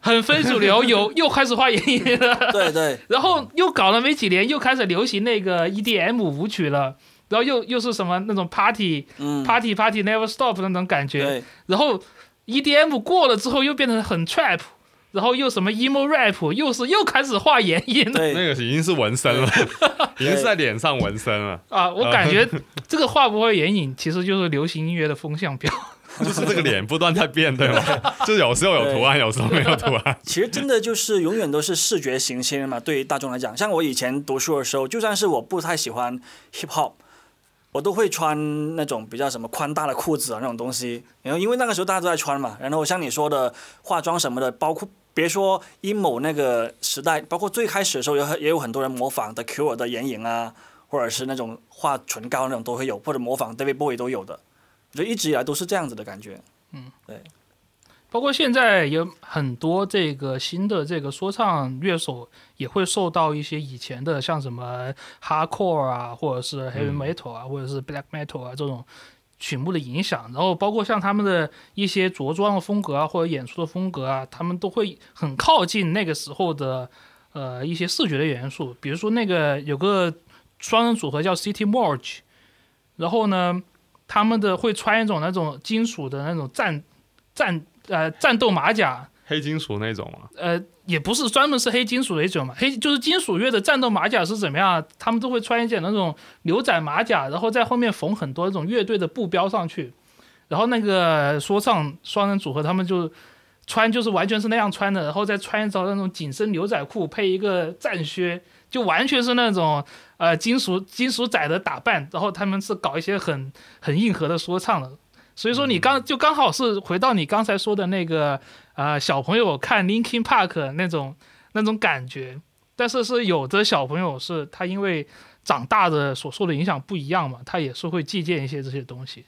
很非主流，有 又开始画眼影了。对对，然后又搞了没几年，又开始流行那个 EDM 舞曲了。然后又又是什么那种 party 嗯，party party never stop 那种感觉，对然后 EDM 过了之后又变成很 trap，然后又什么 emo rap，又是又开始画眼影了那，个已经是纹身了，已经是在脸上纹身了，啊！我感觉这个画不画眼影其实就是流行音乐的风向标。就是这个脸不断在变，对吗？就是有时候有图案，有时候没有图案。其实真的就是永远都是视觉型先嘛，对于大众来讲，像我以前读书的时候，就算是我不太喜欢 hip hop，我都会穿那种比较什么宽大的裤子啊那种东西，然后因为那个时候大家都在穿嘛，然后像你说的化妆什么的，包括别说 emo 那个时代，包括最开始的时候有很也有很多人模仿 The Cure 的眼影啊，或者是那种画唇膏那种都会有，或者模仿 David Bowie 都有的，我觉得一直以来都是这样子的感觉。嗯，对。包括现在有很多这个新的这个说唱乐手也会受到一些以前的像什么 hardcore 啊，或者是 heavy 嗯。metal 啊，或者是 black metal 啊这种曲目的影响，然后包括像他们的一些着装的风格啊，或者演出的风格啊，他们都会很靠近那个时候的呃一些视觉的元素，比如说那个有个双人组合叫 City Merge，然后呢，他们的会穿一种那种金属的那种战战呃战斗马甲，黑金属那种吗，呃，也不是专门是黑金属的一种嘛，黑就是金属乐的战斗马甲是怎么样？他们都会穿一件那种牛仔马甲，然后在后面缝很多那种乐队的布标上去，然后那个说唱双人组合他们就穿就是完全是那样穿的，然后再穿一条那种紧身牛仔裤配一个战靴，就完全是那种呃金属金属仔的打扮，然后他们是搞一些很很硬核的说唱的。所以说你刚就刚好是回到你刚才说的那个啊小朋友看 Linkin Park 那种那种感觉，但是是有的小朋友是他因为长大的所受的影响不一样嘛，他也是会借鉴一些这些东西。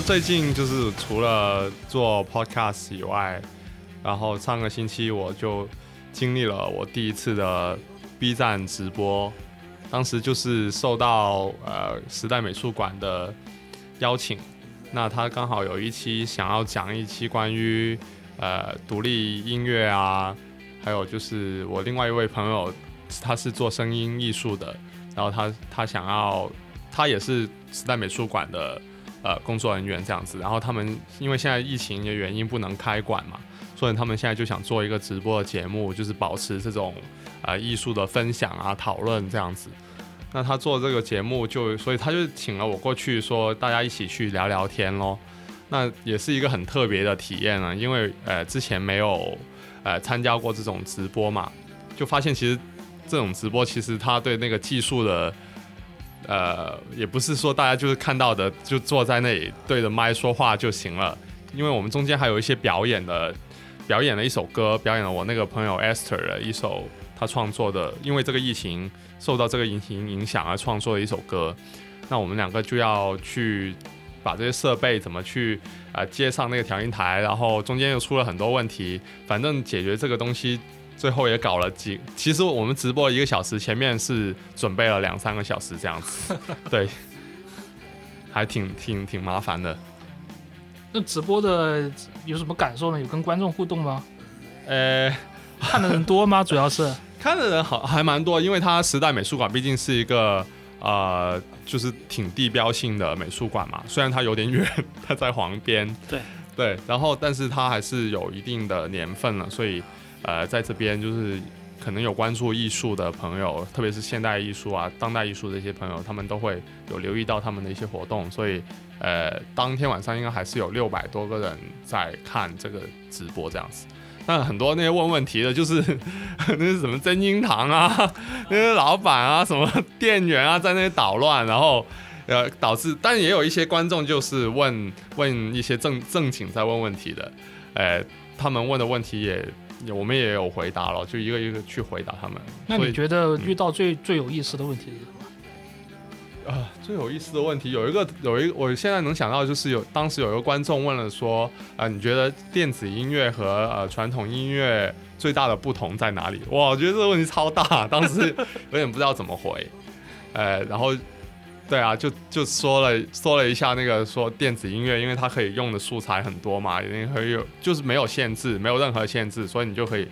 最近就是除了做 podcast 以外，然后上个星期我就经历了我第一次的 B 站直播，当时就是受到呃时代美术馆的邀请，那他刚好有一期想要讲一期关于呃独立音乐啊，还有就是我另外一位朋友他是做声音艺术的，然后他他想要他也是时代美术馆的呃工作人员这样子，然后他们因为现在疫情的原因不能开馆嘛，所以他们现在就想做一个直播的节目，就是保持这种呃艺术的分享啊讨论这样子。那他做这个节目就，所以他就请了我过去说大家一起去聊聊天咯。那也是一个很特别的体验啊，因为呃之前没有呃参加过这种直播嘛，就发现其实这种直播其实他对那个技术的呃也不是说大家就是看到的就坐在那里对着麦说话就行了，因为我们中间还有一些表演的，表演了一首歌，表演了我那个朋友 Esther 的一首他创作的，因为这个疫情受到这个疫情影响而创作的一首歌。那我们两个就要去把这些设备怎么去呃接上那个调音台，然后中间又出了很多问题，反正解决这个东西。最后也搞了几，其实我们直播一个小时，前面是准备了两三个小时这样子，对，还挺挺挺麻烦的。那直播的有什么感受呢？有跟观众互动吗？呃，看的人多吗？主要是看的人好还蛮多，因为它时代美术馆毕竟是一个呃，就是挺地标性的美术馆嘛。虽然它有点远，它在黄边，对对，然后但是它还是有一定的年份了，所以呃，在这边就是可能有关注艺术的朋友，特别是现代艺术啊、当代艺术的一些朋友，他们都会有留意到他们的一些活动，所以呃，当天晚上应该还是有六百多个人在看这个直播这样子。那很多那些问问题的，就是 那是什么真金堂啊，那些老板啊，什么店员啊，在那里捣乱，然后呃导致，但也有一些观众就是问问一些正正经在问问题的，呃，他们问的问题也我们也有回答了，就一个一个去回答他们。那你觉得遇到最最有意思的问题是什么？啊，最有意思的问题有一个，有一个，我现在能想到就是有当时有一个观众问了说，啊、你觉得电子音乐和呃传统音乐最大的不同在哪里？哇，我觉得这个问题超大，当时 有点不知道怎么回，呃，然后对啊，就就说了说了一下那个说电子音乐，因为它可以用的素材很多嘛，也可以有就是没有限制，没有任何限制，所以你就可以。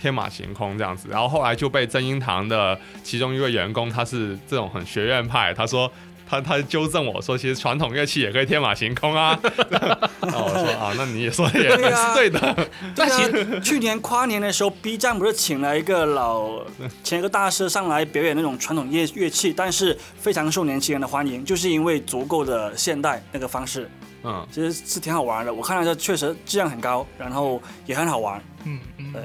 天马行空这样子，然后后来就被真音堂的其中一位员工，他是这种很学院派，他说他他纠正我说，其实传统乐器也可以天马行空啊。那我说啊，那你也说的也是对的，对啊，去年跨年的时候，B 站不是请了一个老 请一个大师上来表演那种传统乐乐器，但是非常受年轻人的欢迎，就是因为足够的现代那个方式，嗯，其实是挺好玩的。我看了一下确实质量很高，然后也很好玩。嗯嗯，对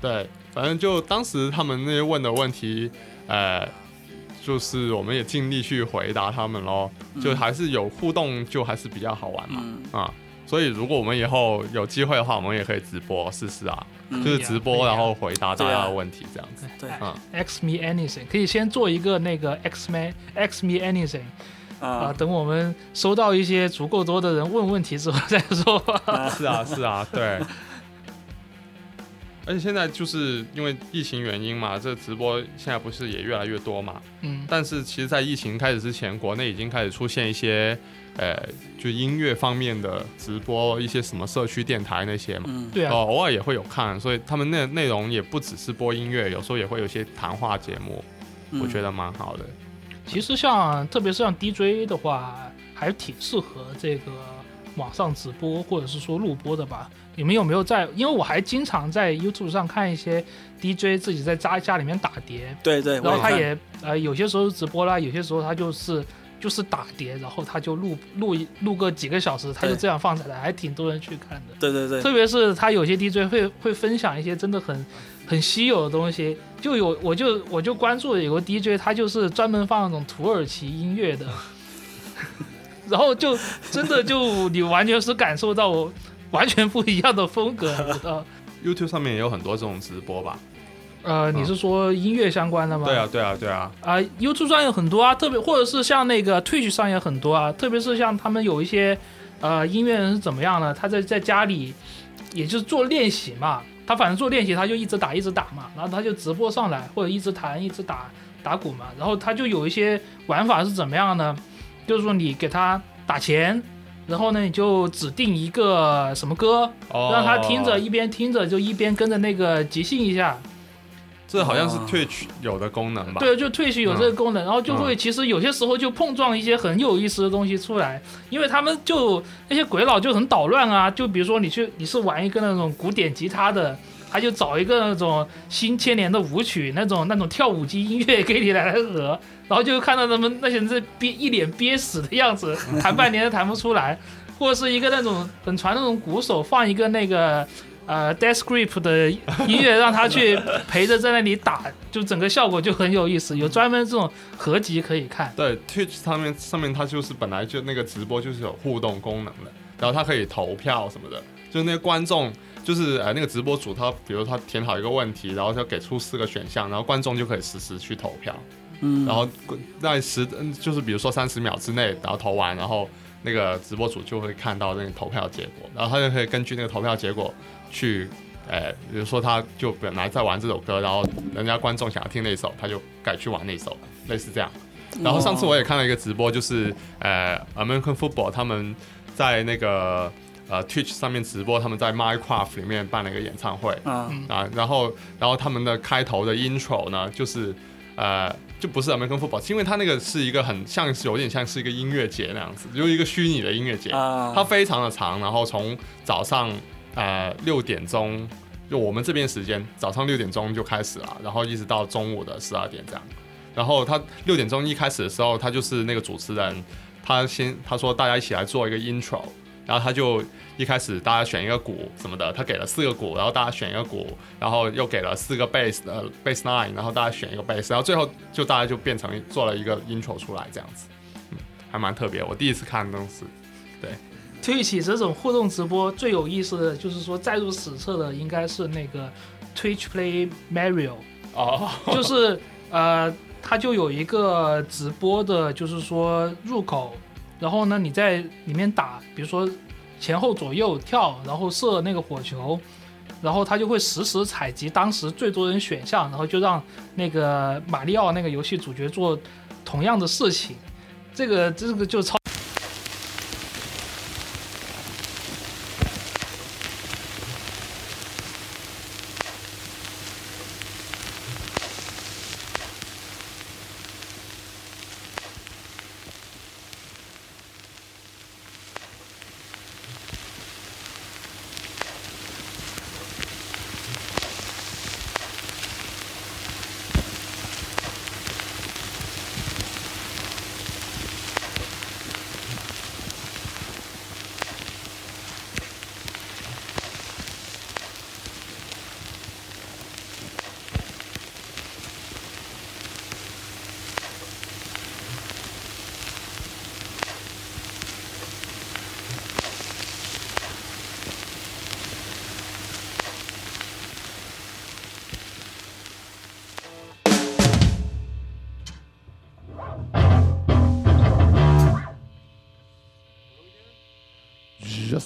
对，反正就当时他们那些问的问题，呃，就是我们也尽力去回答他们咯，就还是有互动，就还是比较好玩嘛，嗯。啊。所以，如果我们以后有机会的话，我们也可以直播试试啊，嗯就是直播，然后回答大家的问题这样子。对嗯，X me anything，可以先做一个那个 X man X me anything 啊、啊，等我们收到一些足够多的人问问题之后再说 是啊，是啊，对。而且现在就是因为疫情原因嘛，这直播现在不是也越来越多嘛？嗯，但是其实，在疫情开始之前，国内已经开始出现一些，呃，就音乐方面的直播，一些什么社区电台那些嘛。嗯，对啊，哦，偶尔也会有看，所以他们内内容也不只是播音乐，有时候也会有一些谈话节目，嗯我觉得蛮好的。其实像特别是像 DJ 的话，还挺适合这个网上直播或者是说录播的吧。你们有没有在？因为我还经常在 YouTube 上看一些 DJ 自己在家家里面打碟，对对，然后他也呃有些时候直播啦，有些时候他就是就是打碟，然后他就录录一录个几个小时，他就这样放下来，还挺多人去看的。对对对，特别是他有些 DJ 会会分享一些真的很很稀有的东西，就有我就我就关注了有个 DJ，他就是专门放那种土耳其音乐的，然后就真的就你完全是感受到我完全不一样的风格，你知道？YouTube 上面也有很多这种直播吧？呃，你是说音乐相关的吗？对啊，对啊，对啊。啊、y o u t u b e 上有很多啊，特别或者是像那个 Twitch 上也很多啊，特别是像他们有一些呃音乐人是怎么样呢？他在在家里，也就是做练习嘛。他反正做练习，他就一直打一直打嘛，然后他就直播上来，或者一直弹一直打打鼓嘛。然后他就有一些玩法是怎么样呢？就是说你给他打钱，然后呢你就指定一个什么歌，哦让他听着，一边听着就一边跟着那个即兴一下。这好像是哦 Twitch 有的功能吧？对，就 Twitch 有这个功能，然后就会其实有些时候就碰撞一些很有意思的东西出来，因为他们就那些鬼佬就很捣乱啊，就比如说你去你是玩一个那种古典吉他的。他就找一个那种新千年的舞曲，那种那种跳舞机音乐给你来合，然后就看到他们那些人在憋一脸憋死的样子，弹半天都弹不出来，或者是一个那种很传统的鼓手放一个那个呃 Death Grip 的音乐，让他去陪着在那里打，就整个效果就很有意思。有专门这种合集可以看。对，Twitch 上面上面它就是本来就那个直播就是有互动功能的，然后它可以投票什么的，就是那些观众就是呃那个直播主他比如他填好一个问题，然后他给出四个选项，然后观众就可以实时去投票，嗯，然后在十嗯就是比如说三十秒之内，然后投完，然后那个直播主就会看到那个投票结果，然后他就可以根据那个投票结果去。呃，比如说，他就本来在玩这首歌，然后人家观众想要听那首，他就改去玩那首，类似这样。然后上次我也看了一个直播，就是呃 American Football 他们在那个呃 Twitch 上面直播，他们在 Minecraft 里面办了一个演唱会啊，啊，然后然后他们的开头的 intro 呢，就是呃就不是 American Football，因为它那个是一个很像是有点像是一个音乐节那样子，就是一个虚拟的音乐节，啊它非常的长，然后从早上呃六点钟。就我们这边时间，早上六点钟就开始了，然后一直到中午的十二点这样。然后他六点钟一开始的时候，他就是那个主持人，他先他说大家一起来做一个 intro，然后他就一开始大家选一个鼓什么的，他给了四个鼓，然后大家选一个鼓，然后又给了四个 bass 的 bass line，然后大家选一个 bass，然后最后就大家就变成做了一个 intro 出来这样子，嗯，还蛮特别。我第一次看都是，推起这种互动直播最有意思的就是说载入史册的应该是那个 Twitch Play Mario，哦，就是呃，它就有一个直播的，就是说入口，然后呢你在里面打，比如说前后左右跳，然后射那个火球，然后它就会实时采集当时最多人选项，然后就让那个马里奥那个游戏主角做同样的事情，这个这个就超。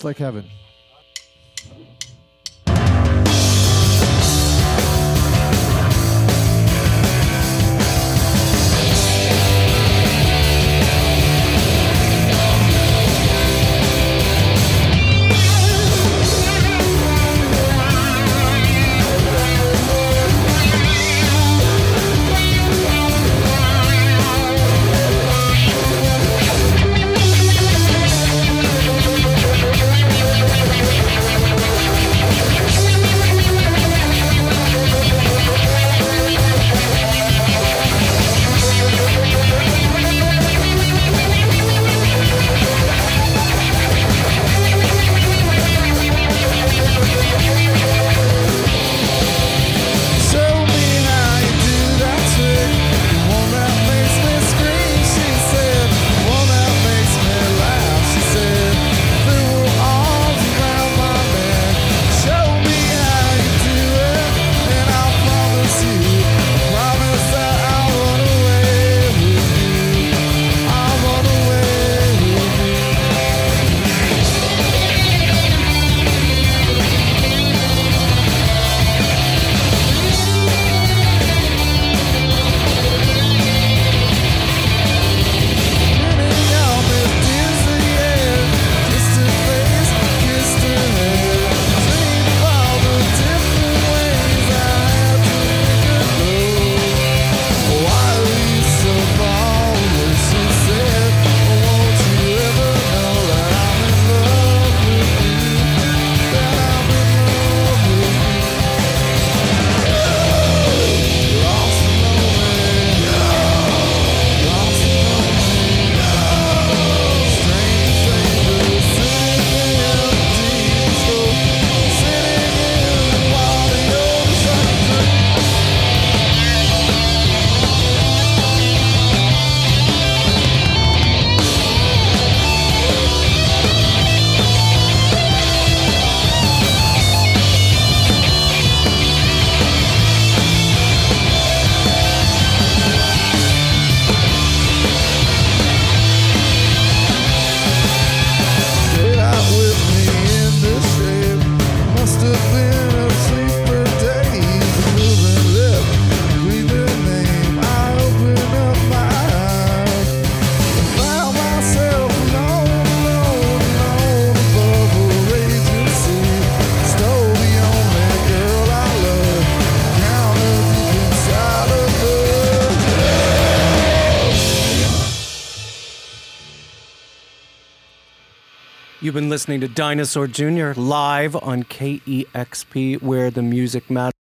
Like heaven. Listening to Dinosaur Jr. live on KEXP, where the music matters.